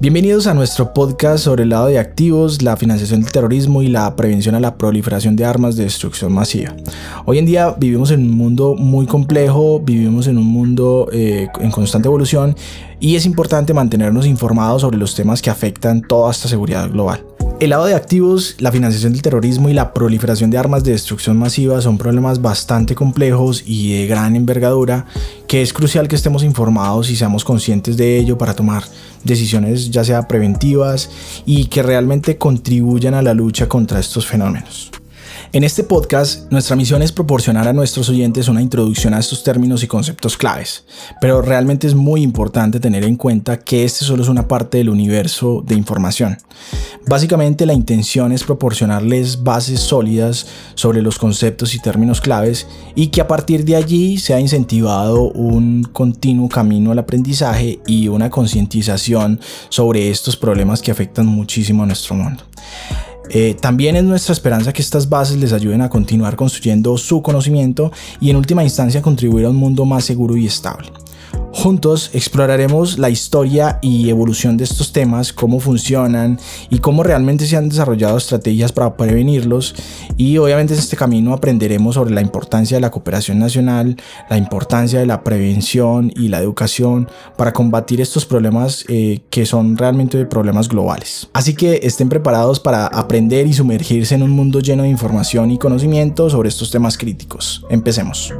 Bienvenidos a nuestro podcast sobre el lado de activos, la financiación del terrorismo y la prevención a la proliferación de armas de destrucción masiva. Hoy en día vivimos en un mundo muy complejo, vivimos en un mundo eh, en constante evolución y es importante mantenernos informados sobre los temas que afectan toda esta seguridad global. El lado de activos, la financiación del terrorismo y la proliferación de armas de destrucción masiva son problemas bastante complejos y de gran envergadura que es crucial que estemos informados y seamos conscientes de ello para tomar decisiones ya sea preventivas y que realmente contribuyan a la lucha contra estos fenómenos. En este podcast, nuestra misión es proporcionar a nuestros oyentes una introducción a estos términos y conceptos claves, pero realmente es muy importante tener en cuenta que este solo es una parte del universo de información. Básicamente la intención es proporcionarles bases sólidas sobre los conceptos y términos claves y que a partir de allí se ha incentivado un continuo camino al aprendizaje y una concientización sobre estos problemas que afectan muchísimo a nuestro mundo. Eh, también es nuestra esperanza que estas bases les ayuden a continuar construyendo su conocimiento y en última instancia contribuir a un mundo más seguro y estable. Juntos exploraremos la historia y evolución de estos temas, cómo funcionan y cómo realmente se han desarrollado estrategias para prevenirlos y obviamente en este camino aprenderemos sobre la importancia de la cooperación nacional, la importancia de la prevención y la educación para combatir estos problemas eh, que son realmente problemas globales. Así que estén preparados para aprender y sumergirse en un mundo lleno de información y conocimiento sobre estos temas críticos. Empecemos.